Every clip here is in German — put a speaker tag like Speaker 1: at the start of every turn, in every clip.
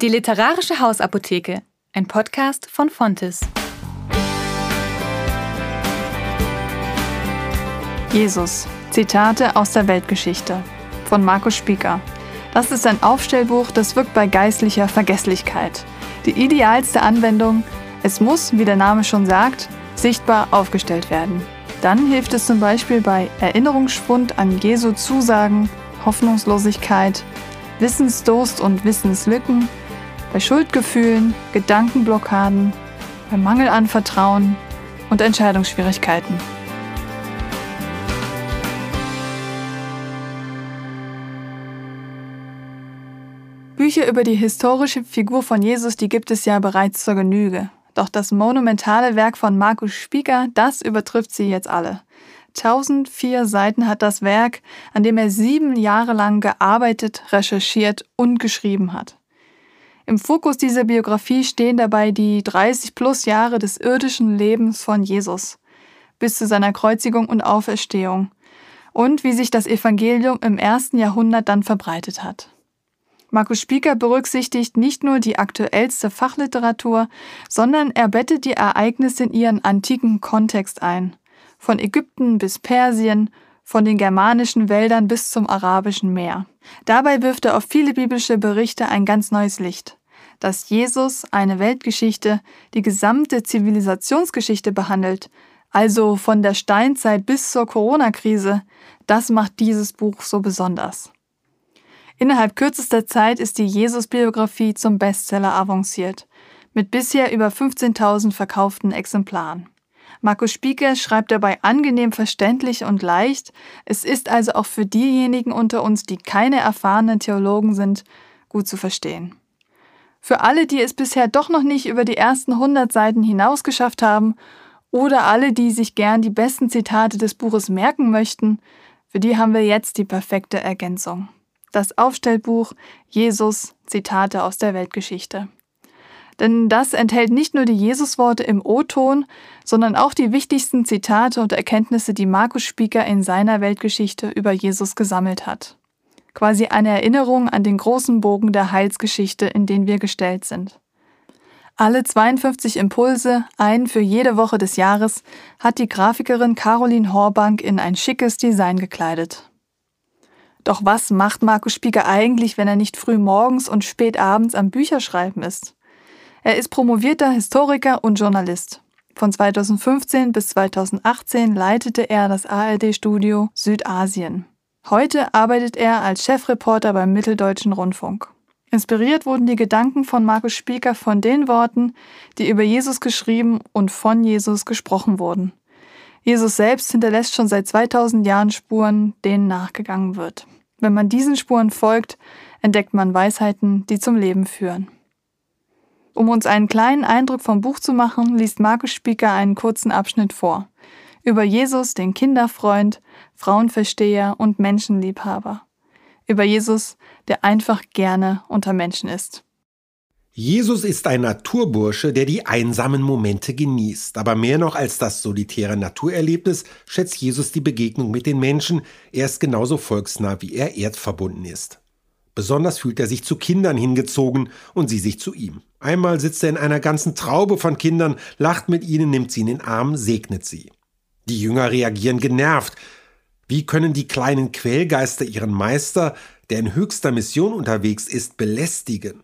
Speaker 1: Die Literarische Hausapotheke, ein Podcast von Fontes.
Speaker 2: Jesus. Zitate aus der Weltgeschichte von Markus Spieker. Das ist ein Aufstellbuch, das wirkt bei geistlicher Vergesslichkeit. Die idealste Anwendung, es muss, wie der Name schon sagt, sichtbar aufgestellt werden. Dann hilft es zum Beispiel bei Erinnerungsschwund an Jesu Zusagen, Hoffnungslosigkeit, Wissensdurst und Wissenslücken, bei Schuldgefühlen, Gedankenblockaden, bei Mangel an Vertrauen und Entscheidungsschwierigkeiten. Bücher über die historische Figur von Jesus, die gibt es ja bereits zur Genüge. Doch das monumentale Werk von Markus Spieker, das übertrifft sie jetzt alle. 1004 Seiten hat das Werk, an dem er sieben Jahre lang gearbeitet, recherchiert und geschrieben hat. Im Fokus dieser Biografie stehen dabei die 30 plus Jahre des irdischen Lebens von Jesus bis zu seiner Kreuzigung und Auferstehung und wie sich das Evangelium im ersten Jahrhundert dann verbreitet hat. Markus Spieker berücksichtigt nicht nur die aktuellste Fachliteratur, sondern er bettet die Ereignisse in ihren antiken Kontext ein. Von Ägypten bis Persien, von den germanischen Wäldern bis zum arabischen Meer. Dabei wirft er auf viele biblische Berichte ein ganz neues Licht. Dass Jesus eine Weltgeschichte, die gesamte Zivilisationsgeschichte behandelt, also von der Steinzeit bis zur Corona-Krise, das macht dieses Buch so besonders. Innerhalb kürzester Zeit ist die Jesus-Biografie zum Bestseller avanciert, mit bisher über 15.000 verkauften Exemplaren. Markus Spieker schreibt dabei angenehm verständlich und leicht. Es ist also auch für diejenigen unter uns, die keine erfahrenen Theologen sind, gut zu verstehen. Für alle, die es bisher doch noch nicht über die ersten 100 Seiten hinaus geschafft haben oder alle, die sich gern die besten Zitate des Buches merken möchten, für die haben wir jetzt die perfekte Ergänzung das Aufstellbuch Jesus Zitate aus der Weltgeschichte. Denn das enthält nicht nur die Jesusworte im O-Ton, sondern auch die wichtigsten Zitate und Erkenntnisse, die Markus Spieker in seiner Weltgeschichte über Jesus gesammelt hat. Quasi eine Erinnerung an den großen Bogen der Heilsgeschichte, in den wir gestellt sind. Alle 52 Impulse, einen für jede Woche des Jahres, hat die Grafikerin Caroline Horbank in ein schickes Design gekleidet. Doch was macht Markus Spieker eigentlich, wenn er nicht früh morgens und spät abends am Bücherschreiben ist? Er ist promovierter Historiker und Journalist. Von 2015 bis 2018 leitete er das ARD-Studio Südasien. Heute arbeitet er als Chefreporter beim Mitteldeutschen Rundfunk. Inspiriert wurden die Gedanken von Markus Spieker von den Worten, die über Jesus geschrieben und von Jesus gesprochen wurden. Jesus selbst hinterlässt schon seit 2000 Jahren Spuren, denen nachgegangen wird. Wenn man diesen Spuren folgt, entdeckt man Weisheiten, die zum Leben führen. Um uns einen kleinen Eindruck vom Buch zu machen, liest Markus Spieker einen kurzen Abschnitt vor. Über Jesus, den Kinderfreund, Frauenversteher und Menschenliebhaber. Über Jesus, der einfach gerne unter Menschen ist.
Speaker 3: Jesus ist ein Naturbursche, der die einsamen Momente genießt. Aber mehr noch als das solitäre Naturerlebnis schätzt Jesus die Begegnung mit den Menschen. Er ist genauso volksnah, wie er erdverbunden ist. Besonders fühlt er sich zu Kindern hingezogen und sie sich zu ihm. Einmal sitzt er in einer ganzen Traube von Kindern, lacht mit ihnen, nimmt sie in den Arm, segnet sie. Die Jünger reagieren genervt. Wie können die kleinen Quälgeister ihren Meister, der in höchster Mission unterwegs ist, belästigen?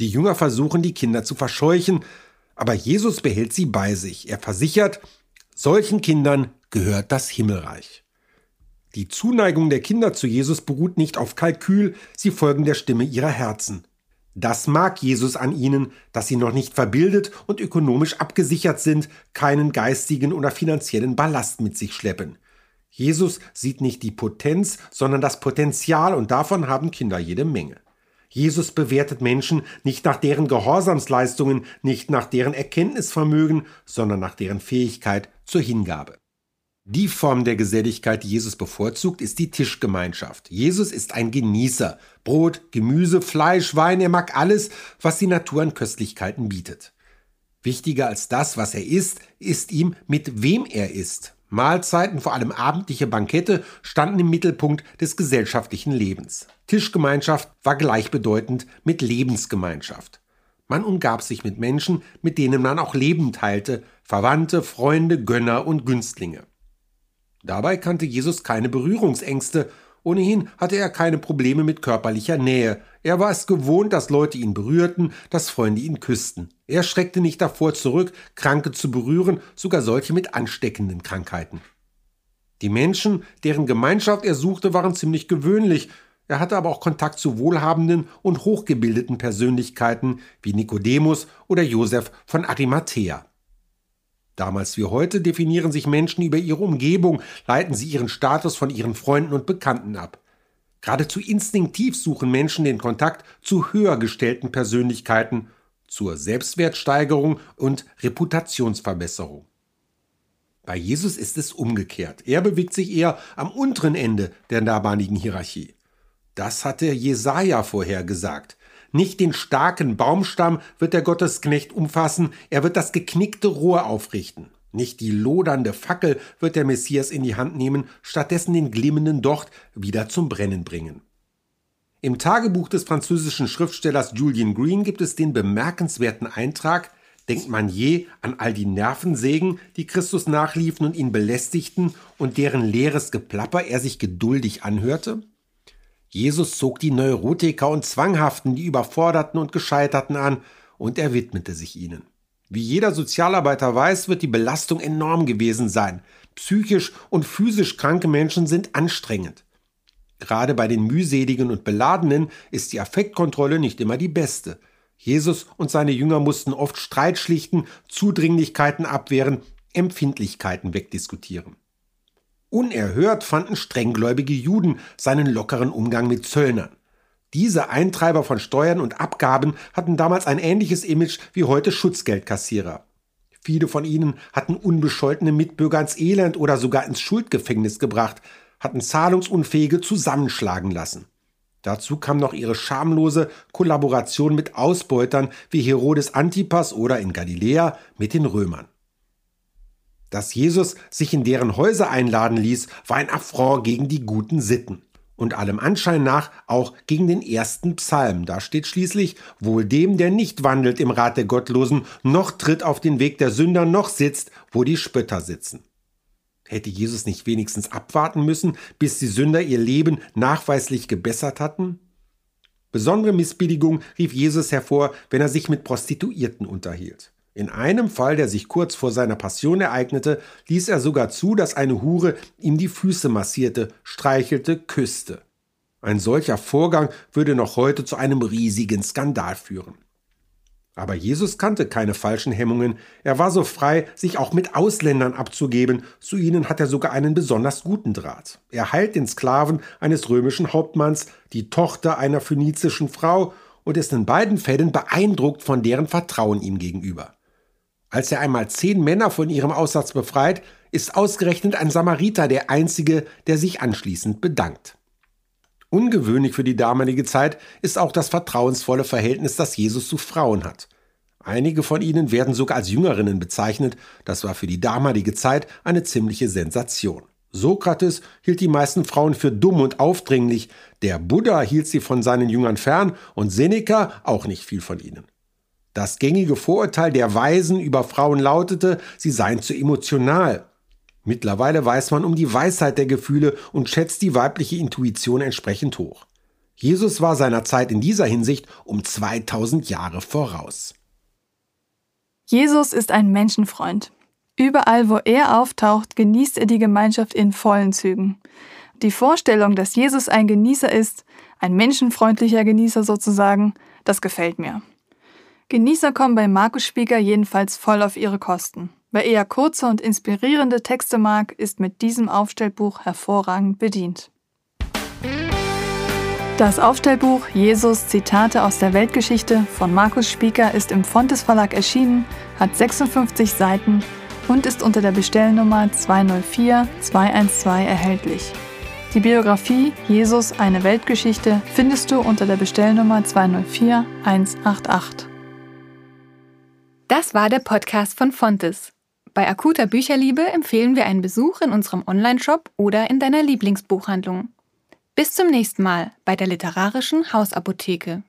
Speaker 3: Die Jünger versuchen, die Kinder zu verscheuchen, aber Jesus behält sie bei sich. Er versichert, solchen Kindern gehört das Himmelreich. Die Zuneigung der Kinder zu Jesus beruht nicht auf Kalkül, sie folgen der Stimme ihrer Herzen. Das mag Jesus an ihnen, dass sie noch nicht verbildet und ökonomisch abgesichert sind, keinen geistigen oder finanziellen Ballast mit sich schleppen. Jesus sieht nicht die Potenz, sondern das Potenzial und davon haben Kinder jede Menge. Jesus bewertet Menschen nicht nach deren Gehorsamsleistungen, nicht nach deren Erkenntnisvermögen, sondern nach deren Fähigkeit zur Hingabe. Die Form der Geselligkeit, die Jesus bevorzugt, ist die Tischgemeinschaft. Jesus ist ein Genießer. Brot, Gemüse, Fleisch, Wein, er mag alles, was die Natur an Köstlichkeiten bietet. Wichtiger als das, was er isst, ist ihm, mit wem er isst. Mahlzeiten, vor allem abendliche Bankette, standen im Mittelpunkt des gesellschaftlichen Lebens. Tischgemeinschaft war gleichbedeutend mit Lebensgemeinschaft. Man umgab sich mit Menschen, mit denen man auch Leben teilte, Verwandte, Freunde, Gönner und Günstlinge. Dabei kannte Jesus keine Berührungsängste, ohnehin hatte er keine Probleme mit körperlicher Nähe, er war es gewohnt, dass Leute ihn berührten, dass Freunde ihn küssten. Er schreckte nicht davor zurück, Kranke zu berühren, sogar solche mit ansteckenden Krankheiten. Die Menschen, deren Gemeinschaft er suchte, waren ziemlich gewöhnlich, er hatte aber auch Kontakt zu wohlhabenden und hochgebildeten Persönlichkeiten wie Nikodemus oder Josef von Arimathea. Damals wie heute definieren sich Menschen über ihre Umgebung, leiten sie ihren Status von ihren Freunden und Bekannten ab. Geradezu instinktiv suchen Menschen den Kontakt zu höher gestellten Persönlichkeiten, zur Selbstwertsteigerung und Reputationsverbesserung. Bei Jesus ist es umgekehrt. Er bewegt sich eher am unteren Ende der damaligen Hierarchie. Das hatte Jesaja vorhergesagt. Nicht den starken Baumstamm wird der Gottesknecht umfassen, er wird das geknickte Rohr aufrichten. Nicht die lodernde Fackel wird der Messias in die Hand nehmen, stattdessen den glimmenden Docht wieder zum Brennen bringen. Im Tagebuch des französischen Schriftstellers Julian Green gibt es den bemerkenswerten Eintrag, denkt man je an all die Nervensägen, die Christus nachliefen und ihn belästigten und deren leeres Geplapper er sich geduldig anhörte? Jesus zog die Neurotiker und Zwanghaften, die Überforderten und Gescheiterten an, und er widmete sich ihnen. Wie jeder Sozialarbeiter weiß, wird die Belastung enorm gewesen sein. Psychisch und physisch kranke Menschen sind anstrengend. Gerade bei den mühseligen und beladenen ist die Affektkontrolle nicht immer die beste. Jesus und seine Jünger mussten oft Streit schlichten, Zudringlichkeiten abwehren, Empfindlichkeiten wegdiskutieren. Unerhört fanden strenggläubige Juden seinen lockeren Umgang mit Zöllnern. Diese Eintreiber von Steuern und Abgaben hatten damals ein ähnliches Image wie heute Schutzgeldkassierer. Viele von ihnen hatten unbescholtene Mitbürger ins Elend oder sogar ins Schuldgefängnis gebracht, hatten Zahlungsunfähige zusammenschlagen lassen. Dazu kam noch ihre schamlose Kollaboration mit Ausbeutern wie Herodes Antipas oder in Galiläa mit den Römern. Dass Jesus sich in deren Häuser einladen ließ, war ein Affront gegen die guten Sitten. Und allem Anschein nach auch gegen den ersten Psalm. Da steht schließlich, wohl dem, der nicht wandelt im Rat der Gottlosen, noch tritt auf den Weg der Sünder, noch sitzt, wo die Spötter sitzen. Hätte Jesus nicht wenigstens abwarten müssen, bis die Sünder ihr Leben nachweislich gebessert hatten? Besondere Missbilligung rief Jesus hervor, wenn er sich mit Prostituierten unterhielt. In einem Fall, der sich kurz vor seiner Passion ereignete, ließ er sogar zu, dass eine Hure ihm die Füße massierte, streichelte, küsste. Ein solcher Vorgang würde noch heute zu einem riesigen Skandal führen. Aber Jesus kannte keine falschen Hemmungen, er war so frei, sich auch mit Ausländern abzugeben, zu ihnen hat er sogar einen besonders guten Draht. Er heilt den Sklaven eines römischen Hauptmanns, die Tochter einer phönizischen Frau und ist in beiden Fällen beeindruckt von deren Vertrauen ihm gegenüber. Als er einmal zehn Männer von ihrem Aussatz befreit, ist ausgerechnet ein Samariter der einzige, der sich anschließend bedankt. Ungewöhnlich für die damalige Zeit ist auch das vertrauensvolle Verhältnis, das Jesus zu Frauen hat. Einige von ihnen werden sogar als Jüngerinnen bezeichnet, das war für die damalige Zeit eine ziemliche Sensation. Sokrates hielt die meisten Frauen für dumm und aufdringlich, der Buddha hielt sie von seinen Jüngern fern und Seneca auch nicht viel von ihnen. Das gängige Vorurteil der Weisen über Frauen lautete, sie seien zu emotional. Mittlerweile weiß man um die Weisheit der Gefühle und schätzt die weibliche Intuition entsprechend hoch. Jesus war seiner Zeit in dieser Hinsicht um 2000 Jahre voraus.
Speaker 2: Jesus ist ein Menschenfreund. Überall, wo er auftaucht, genießt er die Gemeinschaft in vollen Zügen. Die Vorstellung, dass Jesus ein Genießer ist, ein menschenfreundlicher Genießer sozusagen, das gefällt mir. Genießer kommen bei Markus Spieger jedenfalls voll auf ihre Kosten. Wer eher kurze und inspirierende Texte mag, ist mit diesem Aufstellbuch hervorragend bedient. Das Aufstellbuch Jesus Zitate aus der Weltgeschichte von Markus Spieker ist im Fontes Verlag erschienen, hat 56 Seiten und ist unter der Bestellnummer 204 212 erhältlich. Die Biografie Jesus eine Weltgeschichte findest du unter der Bestellnummer 204 188.
Speaker 1: Das war der Podcast von Fontes. Bei akuter Bücherliebe empfehlen wir einen Besuch in unserem Onlineshop oder in deiner Lieblingsbuchhandlung. Bis zum nächsten Mal bei der literarischen Hausapotheke.